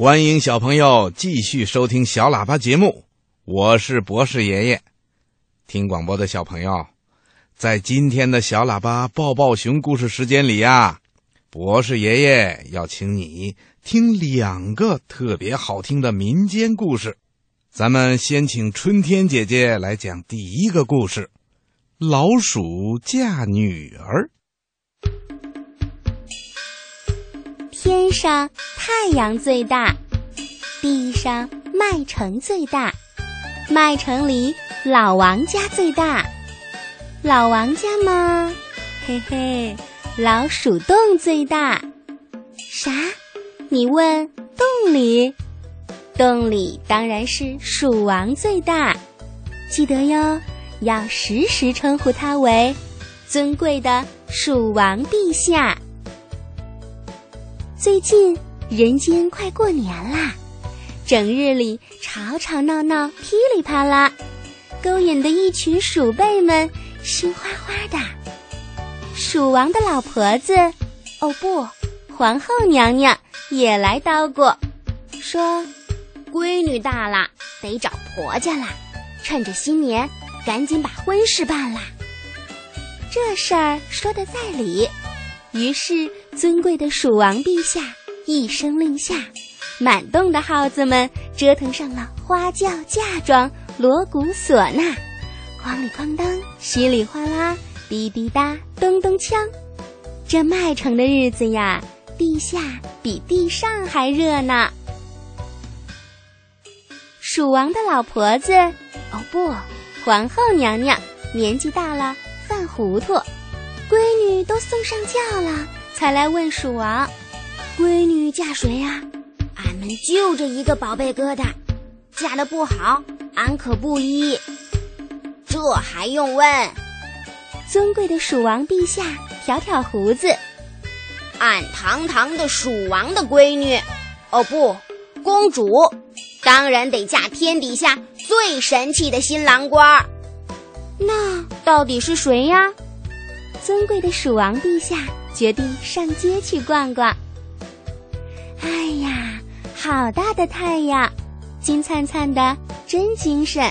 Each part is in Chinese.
欢迎小朋友继续收听小喇叭节目，我是博士爷爷。听广播的小朋友，在今天的小喇叭抱抱熊故事时间里呀，博士爷爷要请你听两个特别好听的民间故事。咱们先请春天姐姐来讲第一个故事：老鼠嫁女儿。天上太阳最大，地上麦城最大。麦城里老王家最大，老王家吗，嘿嘿，老鼠洞最大。啥？你问洞里？洞里当然是鼠王最大。记得哟，要时时称呼他为尊贵的鼠王陛下。最近人间快过年啦，整日里吵吵闹闹、噼里啪啦，勾引的一群鼠辈们心花花的。鼠王的老婆子，哦不，皇后娘娘也来叨咕，说：“闺女大了，得找婆家啦，趁着新年，赶紧把婚事办了。”这事儿说的在理。于是，尊贵的鼠王陛下一声令下，满洞的耗子们折腾上了花轿、嫁妆、锣鼓、唢呐，哐里哐当，稀里哗啦，滴滴答，咚咚锵。这麦城的日子呀，地下比地上还热闹。鼠王的老婆子，哦不，皇后娘娘年纪大了，犯糊涂。闺女都送上轿了，才来问鼠王：“闺女嫁谁呀？”俺们就这一个宝贝疙瘩，嫁的不好，俺可不依。这还用问？尊贵的鼠王陛下挑挑胡子：“俺堂堂的鼠王的闺女，哦不，公主，当然得嫁天底下最神气的新郎官。那到底是谁呀？”尊贵的鼠王陛下决定上街去逛逛。哎呀，好大的太阳，金灿灿的，真精神！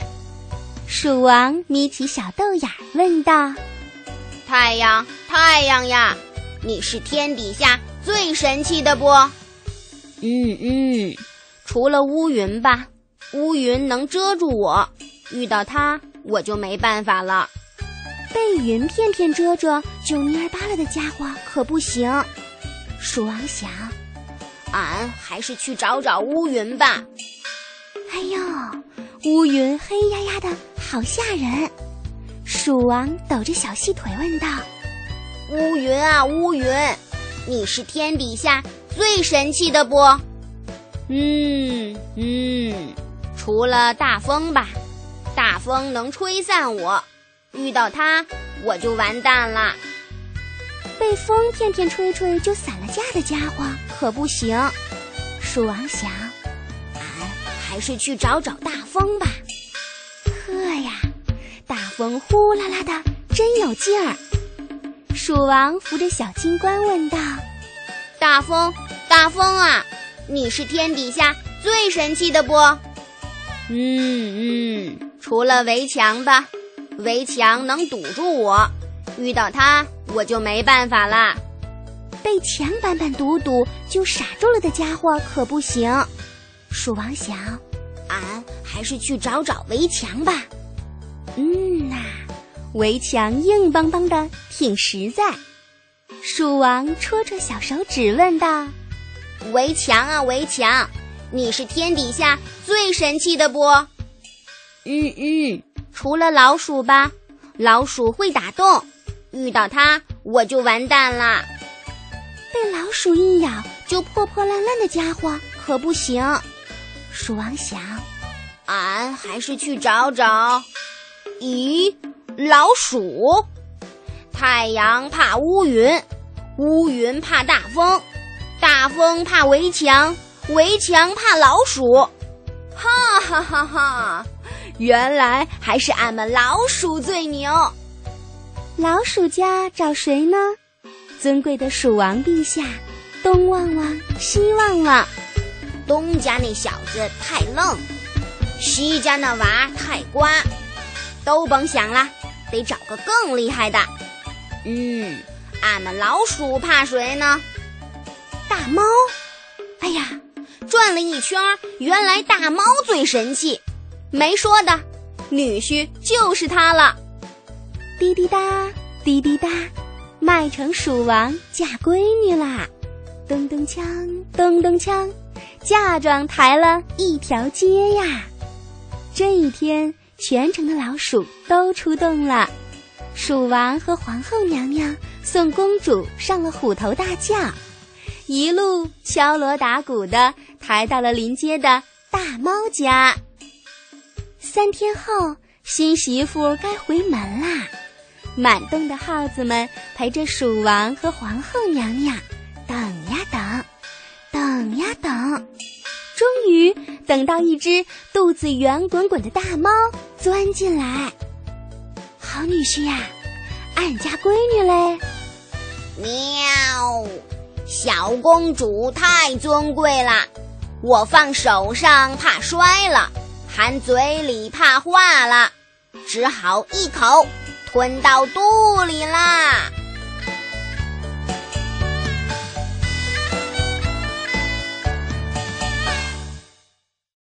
鼠王眯起小豆眼问道：“太阳，太阳呀，你是天底下最神气的不？”“嗯嗯，除了乌云吧，乌云能遮住我，遇到它我就没办法了。”被云片片遮着就蔫儿巴了的家伙可不行。鼠王想，俺还是去找找乌云吧。哎呦，乌云黑压压的，好吓人。鼠王抖着小细腿问道：“乌云啊，乌云，你是天底下最神气的不？”“嗯嗯，除了大风吧，大风能吹散我。”遇到他，我就完蛋了。被风片片吹吹就散了架的家伙可不行。鼠王想，俺还是去找找大风吧。呵呀，大风呼啦啦的，真有劲儿。鼠王扶着小金冠问道：“大风，大风啊，你是天底下最神气的不？”“嗯嗯，除了围墙吧。”围墙能堵住我，遇到它我就没办法啦。被墙板板堵堵就傻住了的家伙可不行。鼠王想，俺还是去找找围墙吧。嗯呐，围墙硬邦邦的，挺实在。鼠王戳戳小手指问道：“围墙啊，围墙，你是天底下最神气的不？”嗯嗯。除了老鼠吧，老鼠会打洞，遇到它我就完蛋啦。被老鼠一咬就破破烂烂的家伙可不行。鼠王想，俺还是去找找。咦，老鼠？太阳怕乌云，乌云怕大风，大风怕围墙，围墙怕老鼠。哈哈哈哈！原来还是俺们老鼠最牛。老鼠家找谁呢？尊贵的鼠王陛下，东望望，西望望，东家那小子太愣，西家那娃太瓜，都甭想了，得找个更厉害的。嗯，俺们老鼠怕谁呢？大猫。哎呀，转了一圈，原来大猫最神气。没说的，女婿就是他了。滴滴答，滴滴答，麦城鼠王嫁闺女啦！咚咚锵，咚咚锵，嫁妆抬了一条街呀！这一天，全城的老鼠都出动了。鼠王和皇后娘娘送公主上了虎头大轿，一路敲锣打鼓的抬到了临街的大猫家。三天后，新媳妇该回门啦。满洞的耗子们陪着鼠王和皇后娘娘等呀等，等呀等，终于等到一只肚子圆滚滚的大猫钻进来。好女婿呀，俺家闺女嘞。喵，小公主太尊贵了，我放手上怕摔了，含嘴里怕化了，只好一口。吞到肚里啦！